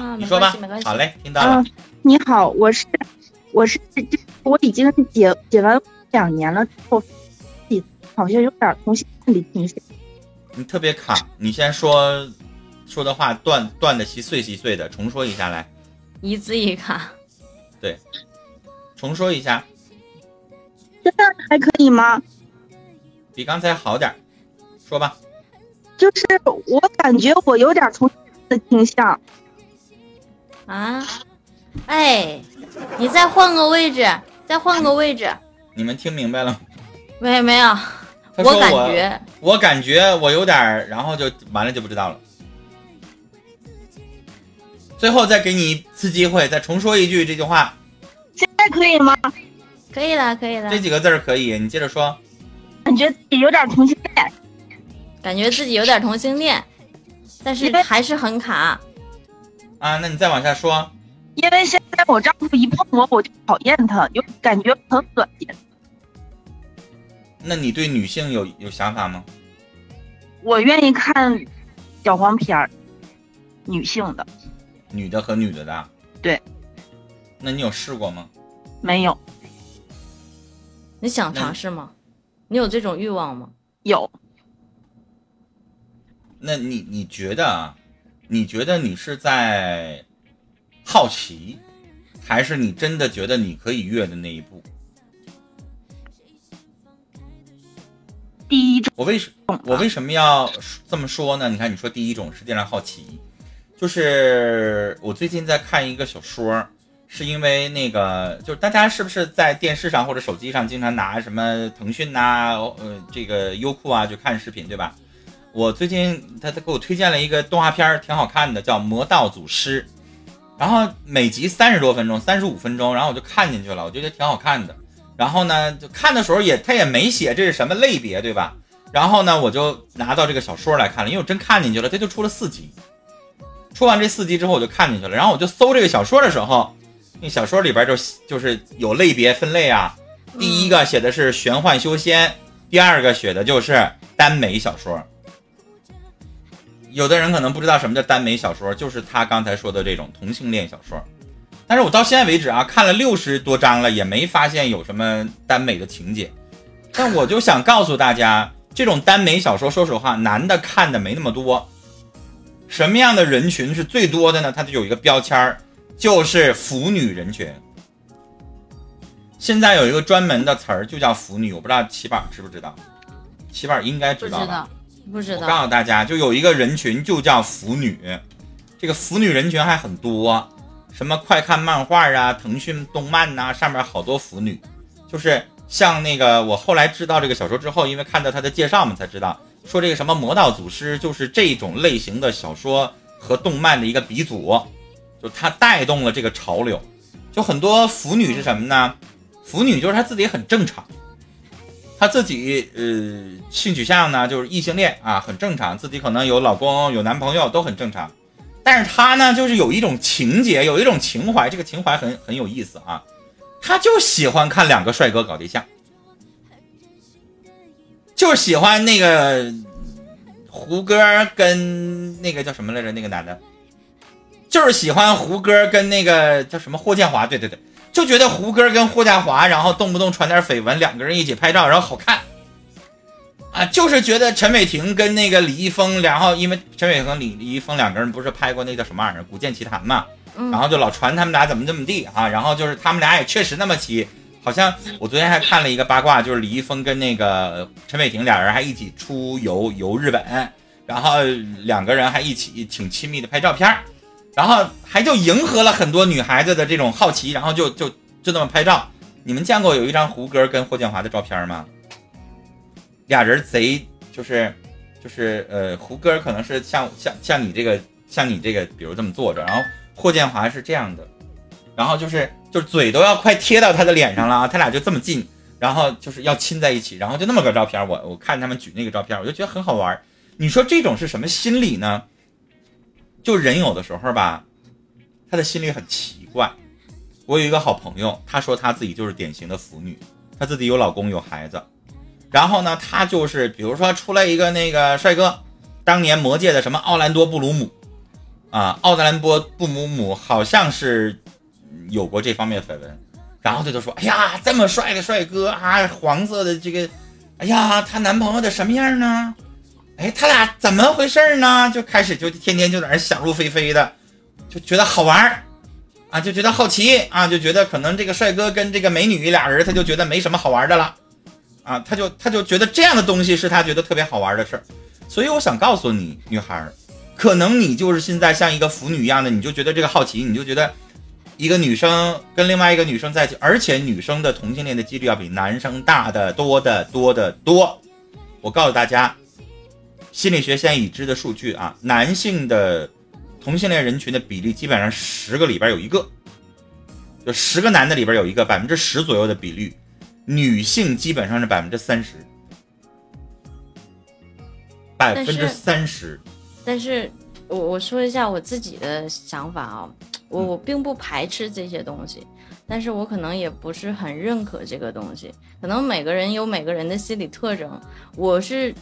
啊，你说吧。好嘞，听到了。你好，我是我是我已经解解完两年了，后好像有点同性恋的倾向。你特别卡，你先说说的话断断的稀碎稀碎的，重说一下来。一字一卡。对，重说一下。现在还可以吗？比刚才好点说吧。就是我感觉我有点从的倾向。啊？哎，你再换个位置，再换个位置。你们听明白了？没没有？我感觉，我感觉我有点，然后就完了就不知道了。最后再给你一次机会，再重说一句这句话。现在可以吗？可以了，可以了。这几个字儿可以，你接着说。感觉自己有点同性恋。感觉自己有点同性恋，但是还是很卡。啊，那你再往下说。因为现在我丈夫一碰我，我就讨厌他，有感觉很恶心。那你对女性有有想法吗？我愿意看小黄片儿，女性的。女的和女的的。对。那你有试过吗？没有。你想尝试吗？你有这种欲望吗？有。那你你觉得啊？你觉得你是在好奇，还是你真的觉得你可以越的那一步？第一种，我为什我为什么要这么说呢？你看，你说第一种实际上好奇，就是我最近在看一个小说，是因为那个，就是大家是不是在电视上或者手机上经常拿什么腾讯呐，呃，这个优酷啊，就看视频，对吧？我最近他他给我推荐了一个动画片，挺好看的，叫《魔道祖师》，然后每集三十多分钟，三十五分钟，然后我就看进去了，我觉得挺好看的。然后呢，就看的时候也他也没写这是什么类别，对吧？然后呢，我就拿到这个小说来看了，因为我真看进去了，他就出了四集。出完这四集之后，我就看进去了。然后我就搜这个小说的时候，那小说里边就就是有类别分类啊，第一个写的是玄幻修仙，第二个写的就是耽美小说。有的人可能不知道什么叫耽美小说，就是他刚才说的这种同性恋小说。但是我到现在为止啊，看了六十多章了，也没发现有什么耽美的情节。但我就想告诉大家，这种耽美小说，说实话，男的看的没那么多。什么样的人群是最多的呢？它就有一个标签儿，就是腐女人群。现在有一个专门的词儿，就叫腐女。我不知道齐宝知不知道？齐宝应该知道。吧。不知道，我告诉大家，就有一个人群，就叫腐女。这个腐女人群还很多，什么快看漫画啊、腾讯动漫呐，上面好多腐女。就是像那个，我后来知道这个小说之后，因为看到他的介绍嘛，才知道说这个什么魔道祖师就是这种类型的小说和动漫的一个鼻祖，就他带动了这个潮流。就很多腐女是什么呢？腐女就是她自己很正常。她自己呃性取向呢就是异性恋啊，很正常，自己可能有老公有男朋友都很正常，但是她呢就是有一种情节，有一种情怀，这个情怀很很有意思啊，她就喜欢看两个帅哥搞对象，就是喜欢那个胡歌跟那个叫什么来着那个男的，就是喜欢胡歌跟那个叫什么霍建华，对对对。就觉得胡歌跟霍家华，然后动不动传点绯闻，两个人一起拍照，然后好看，啊，就是觉得陈伟霆跟那个李易峰，然后因为陈伟霆、李李易峰两个人不是拍过那叫什么玩意儿《古剑奇谭》嘛，然后就老传他们俩怎么怎么地啊，然后就是他们俩也确实那么齐，好像我昨天还看了一个八卦，就是李易峰跟那个陈伟霆俩人还一起出游游日本，然后两个人还一起挺亲密的拍照片。然后还就迎合了很多女孩子的这种好奇，然后就就就这么拍照。你们见过有一张胡歌跟霍建华的照片吗？俩人贼就是就是呃，胡歌可能是像像像你这个像你这个，比如这么坐着，然后霍建华是这样的，然后就是就是嘴都要快贴到他的脸上了啊，他俩就这么近，然后就是要亲在一起，然后就那么个照片。我我看他们举那个照片，我就觉得很好玩。你说这种是什么心理呢？就人有的时候吧，他的心里很奇怪。我有一个好朋友，他说他自己就是典型的腐女，他自己有老公有孩子。然后呢，他就是比如说出来一个那个帅哥，当年魔界的什么奥兰多布鲁姆，啊，奥德兰波布鲁姆好像是有过这方面绯闻，然后他就说：“哎呀，这么帅的帅哥啊，黄色的这个，哎呀，她男朋友的什么样呢？哎，他俩怎么回事呢？”就开始就天天就在那想入非非的，就觉得好玩儿啊，就觉得好奇啊，就觉得可能这个帅哥跟这个美女俩人，他就觉得没什么好玩的了啊，他就他就觉得这样的东西是他觉得特别好玩的事儿，所以我想告诉你，女孩儿。可能你就是现在像一个腐女一样的，你就觉得这个好奇，你就觉得一个女生跟另外一个女生在一起，而且女生的同性恋的几率要比男生大的多的多的多。我告诉大家，心理学现在已知的数据啊，男性的同性恋人群的比例基本上十个里边有一个，就十个男的里边有一个，百分之十左右的比率，女性基本上是百分之三十，百分之三十。但是，我我说一下我自己的想法啊，我我并不排斥这些东西，但是我可能也不是很认可这个东西。可能每个人有每个人的心理特征。我是，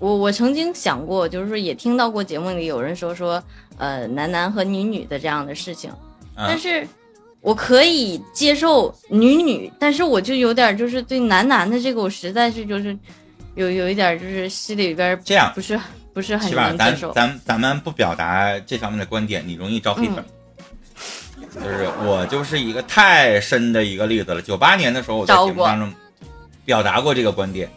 我我曾经想过，就是说也听到过节目里有人说说，呃，男男和女女的这样的事情。但是，我可以接受女女，但是我就有点就是对男男的这个，我实在是就是有有一点就是心里边这样不是。不是很能接受。咱咱咱们不表达这方面的观点，你容易招黑粉。就是我就是一个太深的一个例子了。九八年的时候，我在节目当中表达过这个观点，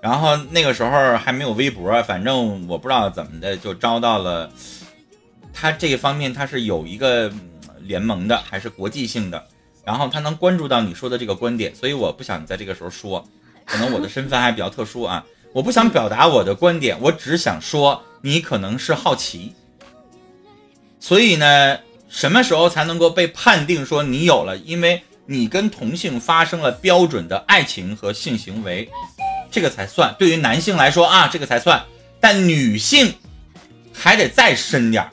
然后那个时候还没有微博，反正我不知道怎么的就招到了。他这一方面他是有一个联盟的，还是国际性的，然后他能关注到你说的这个观点，所以我不想在这个时候说，可能我的身份还比较特殊啊。我不想表达我的观点，我只想说你可能是好奇。所以呢，什么时候才能够被判定说你有了？因为你跟同性发生了标准的爱情和性行为，这个才算。对于男性来说啊，这个才算。但女性还得再深点儿，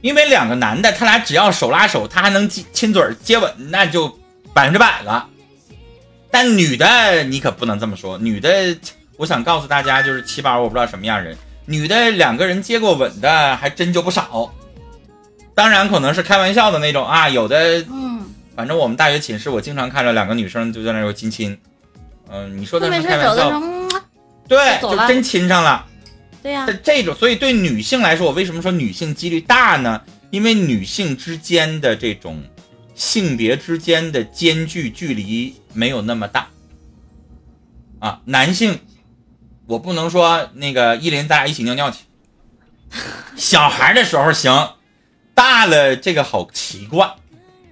因为两个男的他俩只要手拉手，他还能亲亲嘴接吻，那就百分之百了。但女的你可不能这么说，女的。我想告诉大家，就是七宝，我不知道什么样人，女的两个人接过吻的还真就不少。当然可能是开玩笑的那种啊，有的，嗯，反正我们大学寝室我经常看着两个女生就在那有亲亲，嗯，你说的是开玩笑，对，就真亲上了，对呀，这种，所以对女性来说，我为什么说女性几率大呢？因为女性之间的这种性别之间的间距距离没有那么大，啊，男性。我不能说那个依林，咱俩一起尿尿去。小孩的时候行，大了这个好奇怪，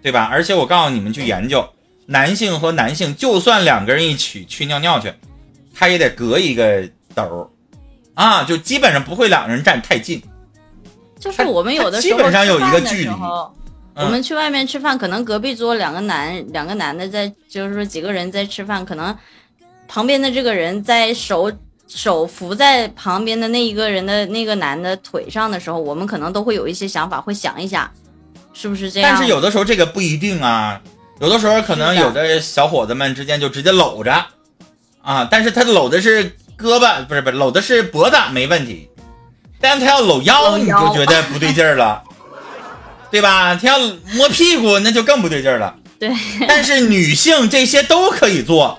对吧？而且我告诉你们去研究，男性和男性就算两个人一起去尿尿去，他也得隔一个斗啊，就基本上不会两个人站太近。就是我们有的时候基本上有一个距离。我们去外面吃饭，可能隔壁桌两个男两个男的在，就是说几个人在吃饭，可能旁边的这个人在手。手扶在旁边的那一个人的那个男的腿上的时候，我们可能都会有一些想法，会想一下，是不是这样？但是有的时候这个不一定啊，有的时候可能有的小伙子们之间就直接搂着，啊，但是他搂的是胳膊，不是不是搂的是脖子没问题，但是他要搂腰，你就觉得不对劲儿了，对吧？他要摸屁股，那就更不对劲儿了。对，但是女性这些都可以做。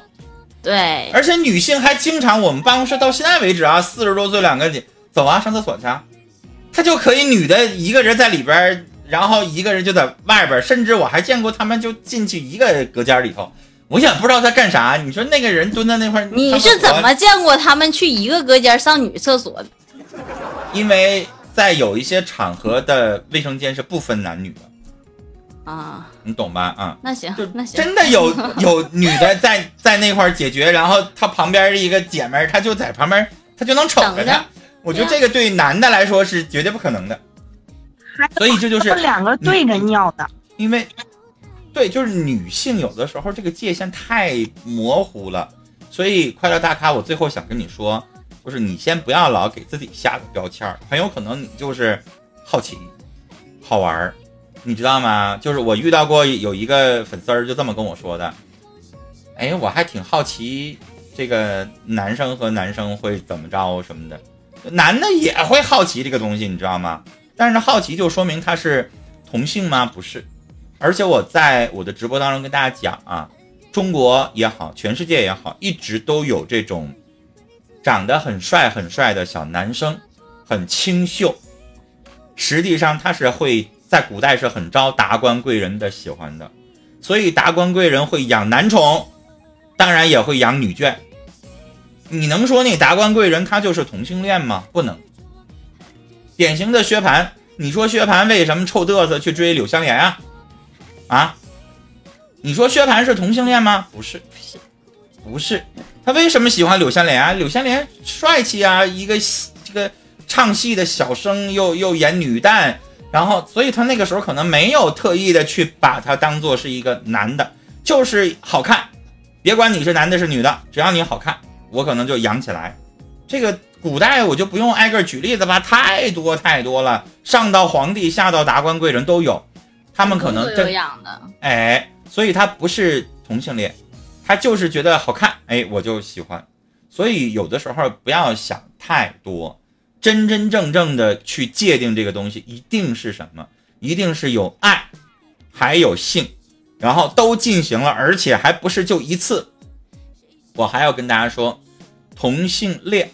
对，而且女性还经常，我们办公室到现在为止啊，四十多岁两个姐走啊，上厕所去，她就可以女的一个人在里边，然后一个人就在外边，甚至我还见过他们就进去一个隔间里头，我也不知道在干啥。你说那个人蹲在那块，你是怎么见过他们去一个隔间上女厕所的？因为在有一些场合的卫生间是不分男女的。啊，你懂吧？啊，那行，那行，真的有有女的在在那块解决，然后她旁边一个姐们，她就在旁边，她就能瞅着她。我觉得这个对男的来说是绝对不可能的，所以这就是两个对着尿的。因为，对，就是女性有的时候这个界限太模糊了，所以快乐大咖，我最后想跟你说，就是你先不要老给自己下个标签很有可能你就是好奇、好玩儿。你知道吗？就是我遇到过有一个粉丝儿就这么跟我说的，哎，我还挺好奇这个男生和男生会怎么着什么的，男的也会好奇这个东西，你知道吗？但是好奇就说明他是同性吗？不是。而且我在我的直播当中跟大家讲啊，中国也好，全世界也好，一直都有这种长得很帅很帅的小男生，很清秀，实际上他是会在古代是很招达官贵人的喜欢的，所以达官贵人会养男宠，当然也会养女眷。你能说那达官贵人他就是同性恋吗？不能。典型的薛蟠，你说薛蟠为什么臭嘚瑟去追柳湘莲啊？啊，你说薛蟠是同性恋吗？不是，不是，他为什么喜欢柳湘莲啊？柳湘莲帅气啊，一个这个唱戏的小生，又又演女旦，然后，所以他那个时候可能没有特意的去把他当做是一个男的，就是好看，别管你是男的是女的，只要你好看，我可能就养起来。这个古代我就不用挨个举例子吧，太多太多了，上到皇帝，下到达官贵人都有。他们可能这样的，哎，所以他不是同性恋，他就是觉得好看，哎，我就喜欢。所以有的时候不要想太多，真真正正的去界定这个东西，一定是什么？一定是有爱，还有性，然后都进行了，而且还不是就一次。我还要跟大家说，同性恋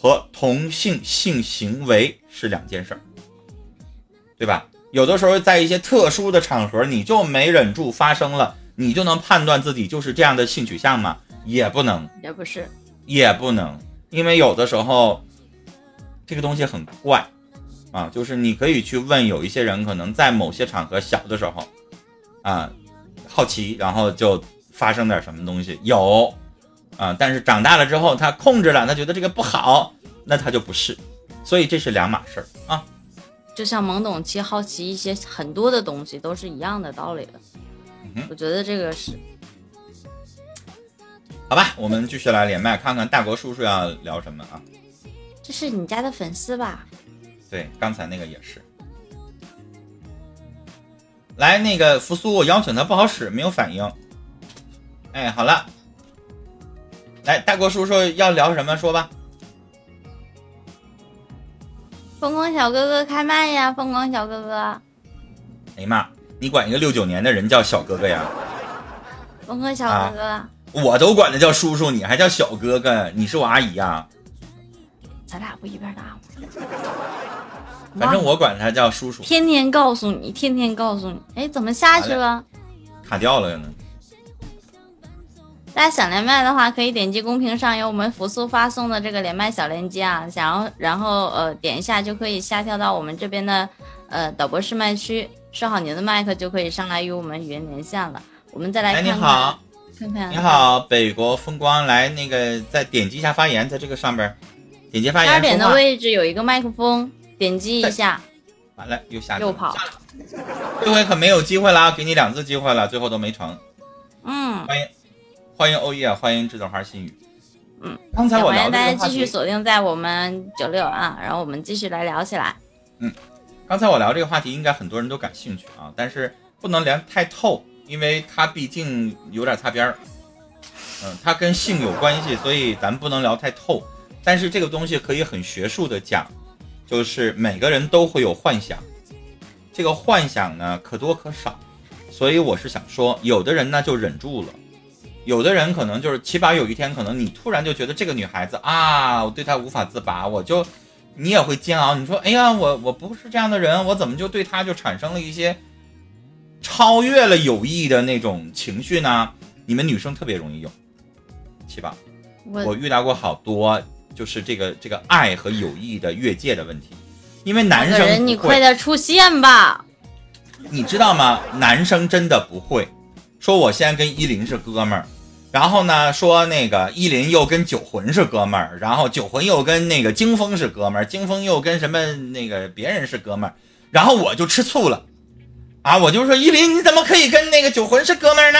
和同性性行为是两件事儿，对吧？有的时候，在一些特殊的场合，你就没忍住发生了，你就能判断自己就是这样的性取向吗？也不能，也不是，也不能，因为有的时候，这个东西很怪，啊，就是你可以去问有一些人，可能在某些场合小的时候，啊，好奇，然后就发生点什么东西，有，啊，但是长大了之后，他控制了，他觉得这个不好，那他就不是，所以这是两码事儿啊。就像懵懂期好奇一些很多的东西都是一样的道理的，嗯我觉得这个是，好吧，我们继续来连麦，看看大国叔叔要聊什么啊？这是你家的粉丝吧？对，刚才那个也是。来，那个扶苏，我邀请他不好使，没有反应。哎，好了，来，大国叔叔要聊什么？说吧。风光小哥哥开麦呀！风光小哥哥，哎呀妈，你管一个六九年的人叫小哥哥呀？疯狂小哥哥，我都管他叫叔叔，你还叫小哥哥？你是我阿姨呀？咱俩不一边大吗？反正我管他叫叔叔。天天告诉你，天天告诉你，哎，怎么下去了？卡掉了呢。大家想连麦的话，可以点击公屏上有我们扶苏发送的这个连麦小链接啊，想要然后呃点一下就可以下跳到我们这边的呃导播试麦区，设好您的麦克就可以上来与我们语音连线了。我们再来看，你好，看看，你好，北国风光，来那个再点击一下发言，在这个上边点击发言。二点的位置有一个麦克风，点击一下，完了又下又跑，这回可没有机会了，给你两次机会了，最后都没成。嗯，欢迎。欢迎欧耶，欢迎栀子花心语。嗯，刚才我聊大家继续锁定在我们九六啊，然后我们继续来聊起来。嗯，刚才我聊这个话题，应该很多人都感兴趣啊，但是不能聊太透，因为它毕竟有点擦边儿。嗯，它跟性有关系，所以咱不能聊太透。但是这个东西可以很学术的讲，就是每个人都会有幻想，这个幻想呢可多可少，所以我是想说，有的人呢就忍住了。有的人可能就是起码有一天，可能你突然就觉得这个女孩子啊，我对她无法自拔，我就，你也会煎熬。你说，哎呀，我我不是这样的人，我怎么就对她就产生了一些超越了友谊的那种情绪呢？你们女生特别容易有，七宝，我遇到过好多，就是这个这个爱和友谊的越界的问题，因为男生，你快点出现吧，你知道吗？男生真的不会说，我现在跟依林是哥们儿。然后呢，说那个依林又跟九魂是哥们儿，然后九魂又跟那个惊风是哥们儿，惊风又跟什么那个别人是哥们儿，然后我就吃醋了，啊，我就说依林你怎么可以跟那个九魂是哥们儿呢？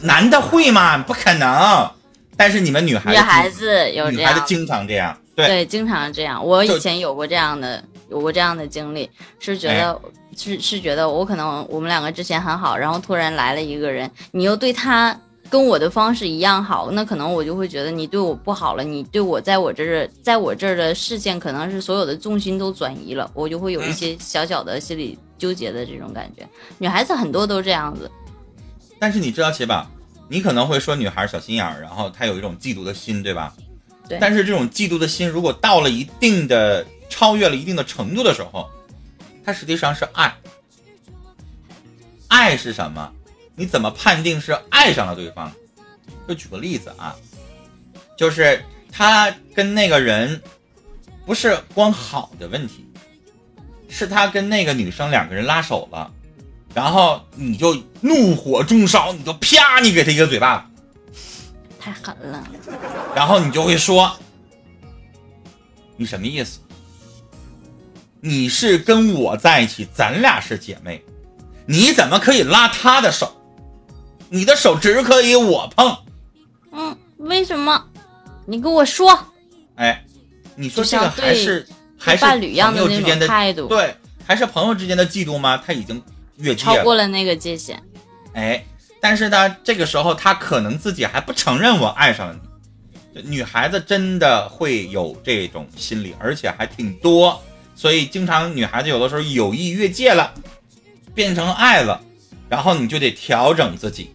男的会吗？不可能。但是你们女孩子女孩子有女孩子经常这样，对对，经常这样。我以前有过这样的有过这样的经历，是觉得是是觉得我可能我们两个之前很好，然后突然来了一个人，你又对他。跟我的方式一样好，那可能我就会觉得你对我不好了，你对我在我这儿，在我这儿的视线可能是所有的重心都转移了，我就会有一些小小的心理纠结的这种感觉。女孩子很多都这样子，但是你知道且吧，你可能会说女孩小心眼儿，然后她有一种嫉妒的心，对吧？对但是这种嫉妒的心，如果到了一定的超越了一定的程度的时候，它实际上是爱。爱是什么？你怎么判定是爱上了对方？就举个例子啊，就是他跟那个人不是光好的问题，是他跟那个女生两个人拉手了，然后你就怒火中烧，你就啪，你给他一个嘴巴子，太狠了。然后你就会说，你什么意思？你是跟我在一起，咱俩是姐妹，你怎么可以拉她的手？你的手只可以我碰。嗯，为什么？你跟我说，哎，你说这个还是还是伴侣一样的那种朋友之间的态度，对，还是朋友之间的嫉妒吗？他已经越界超。过了那个界限。哎，但是呢，这个时候他可能自己还不承认我爱上了你。女孩子真的会有这种心理，而且还挺多，所以经常女孩子有的时候有意越界了，变成爱了，然后你就得调整自己。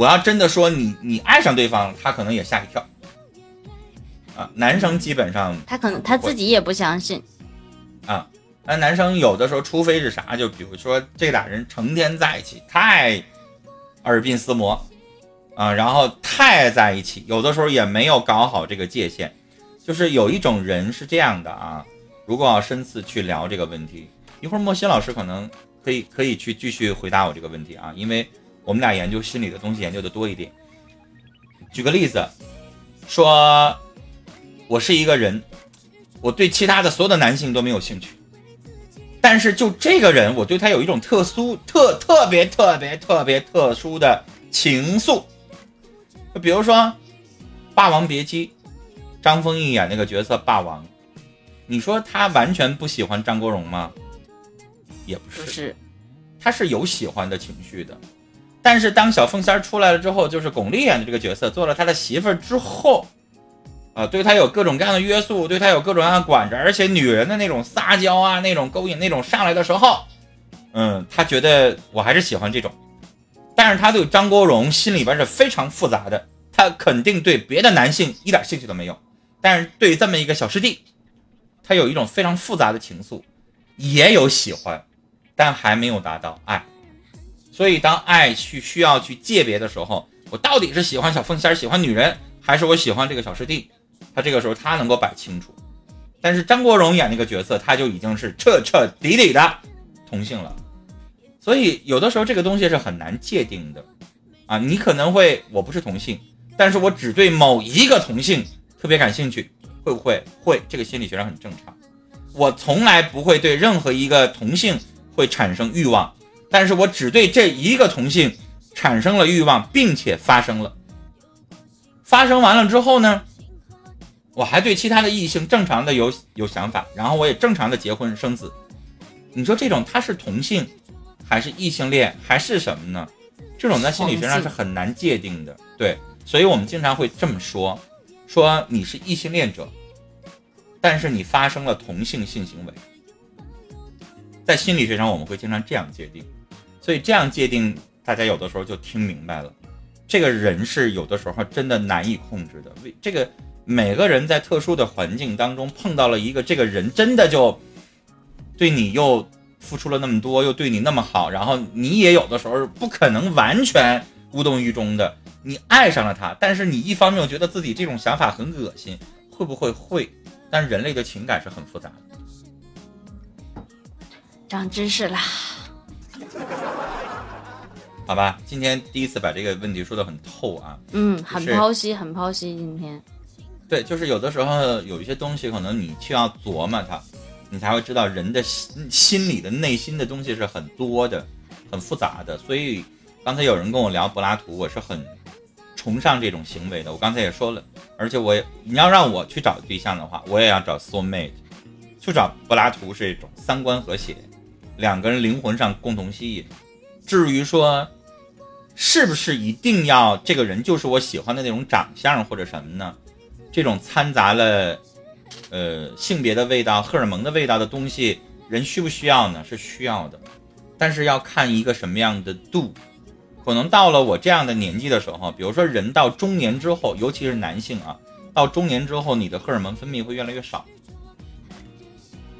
我要真的说你你爱上对方，他可能也吓一跳。啊，男生基本上他可能他自己也不相信，啊，那男生有的时候，除非是啥，就比如说这俩人成天在一起，太耳鬓厮磨啊，然后太在一起，有的时候也没有搞好这个界限。就是有一种人是这样的啊，如果要深次去聊这个问题，一会儿莫西老师可能可以可以去继续回答我这个问题啊，因为我们俩研究心理的东西研究的多一点。举个例子，说我是一个人，我对其他的所有的男性都没有兴趣。但是就这个人，我对他有一种特殊、特特别、特别、特别特殊的情愫。就比如说《霸王别姬》，张丰毅演那个角色霸王，你说他完全不喜欢张国荣吗？也不是，不是他是有喜欢的情绪的。但是当小凤仙出来了之后，就是巩俐演的这个角色，做了他的媳妇儿之后，啊，对他有各种各样的约束，对他有各种各样的管着，而且女人的那种撒娇啊，那种勾引，那种上来的时候，嗯，他觉得我还是喜欢这种。但是他对张国荣心里边是非常复杂的，他肯定对别的男性一点兴趣都没有，但是对这么一个小师弟，他有一种非常复杂的情愫，也有喜欢，但还没有达到爱。所以当爱去需要去界别的时候，我到底是喜欢小凤仙儿，喜欢女人，还是我喜欢这个小师弟？他这个时候他能够摆清楚。但是张国荣演那个角色，他就已经是彻彻底底的同性了。所以有的时候这个东西是很难界定的，啊，你可能会我不是同性，但是我只对某一个同性特别感兴趣，会不会？会，这个心理学上很正常。我从来不会对任何一个同性会产生欲望，但是我只对这一个同性产生了欲望，并且发生了。发生完了之后呢，我还对其他的异性正常的有有想法，然后我也正常的结婚生子。你说这种他是同性，还是异性恋，还是什么呢？这种在心理学上是很难界定的。对，所以我们经常会这么说：说你是异性恋者，但是你发生了同性性行为。在心理学上，我们会经常这样界定。所以这样界定，大家有的时候就听明白了。这个人是有的时候真的难以控制的。为这个每个人在特殊的环境当中碰到了一个这个人，真的就对你又付出了那么多，又对你那么好，然后你也有的时候不可能完全无动于衷的，你爱上了他，但是你一方面又觉得自己这种想法很恶心，会不会会？但人类的情感是很复杂的。长知识啦。好吧，今天第一次把这个问题说得很透啊。嗯，很是剖析，很剖析。今天对，就是有的时候有一些东西，可能你需要琢磨它，你才会知道人的心心里的内心的东西是很多的，很复杂的。所以刚才有人跟我聊柏拉图，我是很崇尚这种行为的。我刚才也说了，而且我也你要让我去找对象的话，我也要找 soul mate，去找柏拉图是一种三观和谐，两个人灵魂上共同吸引。至于说是不是一定要这个人就是我喜欢的那种长相或者什么呢？这种掺杂了呃性别的味道、荷尔蒙的味道的东西，人需不需要呢？是需要的，但是要看一个什么样的度。可能到了我这样的年纪的时候，比如说人到中年之后，尤其是男性啊，到中年之后，你的荷尔蒙分泌会越来越少。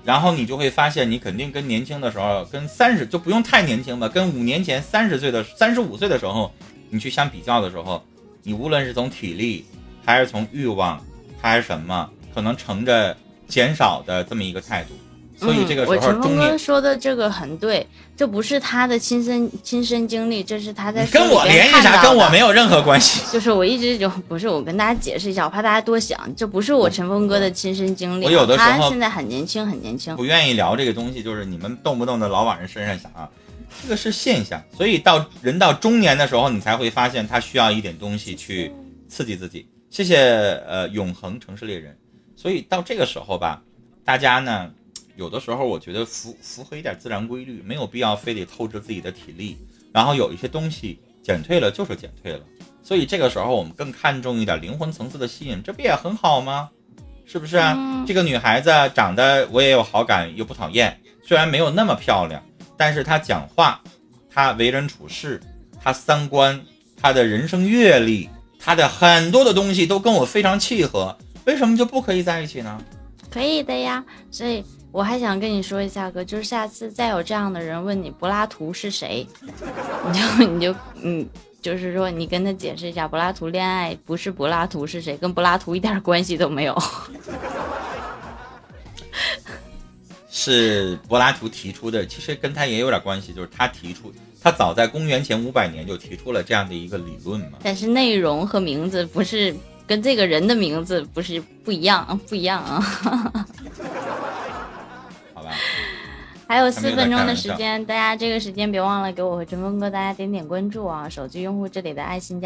然后你就会发现，你肯定跟年轻的时候，跟三十就不用太年轻吧，跟五年前三十岁的三十五岁的时候，你去相比较的时候，你无论是从体力，还是从欲望，还是什么，可能呈着减少的这么一个态度。所以这个时候，陈峰哥说的这个很对，这不是他的亲身亲身经历，这是他在跟我联系啥？跟我没有任何关系。就是我一直就不是我跟大家解释一下，我怕大家多想，这不是我陈峰哥的亲身经历。我有的时候他现在很年轻，很年轻，不愿意聊这个东西，就是你们动不动的老往人身上想啊，这个是现象。所以到人到中年的时候，你才会发现他需要一点东西去刺激自己。谢谢呃永恒城市猎人。所以到这个时候吧，大家呢。有的时候，我觉得符符合一点自然规律，没有必要非得透支自己的体力。然后有一些东西减退了就是减退了，所以这个时候我们更看重一点灵魂层次的吸引，这不也很好吗？是不是啊？这个女孩子长得我也有好感，又不讨厌，虽然没有那么漂亮，但是她讲话，她为人处事，她三观，她的人生阅历，她的很多的东西都跟我非常契合，为什么就不可以在一起呢？可以的呀，所以。我还想跟你说一下，哥，就是下次再有这样的人问你柏拉图是谁，你就你就嗯，就是说你跟他解释一下，柏拉图恋爱不是柏拉图是谁，跟柏拉图一点关系都没有，是柏拉图提出的，其实跟他也有点关系，就是他提出，他早在公元前五百年就提出了这样的一个理论嘛。但是内容和名字不是跟这个人的名字不是不一样，不一样啊。好吧还有四分钟的时间，大家这个时间别忘了给我和陈峰哥大家点点关注啊！手机用户这里的爱心加。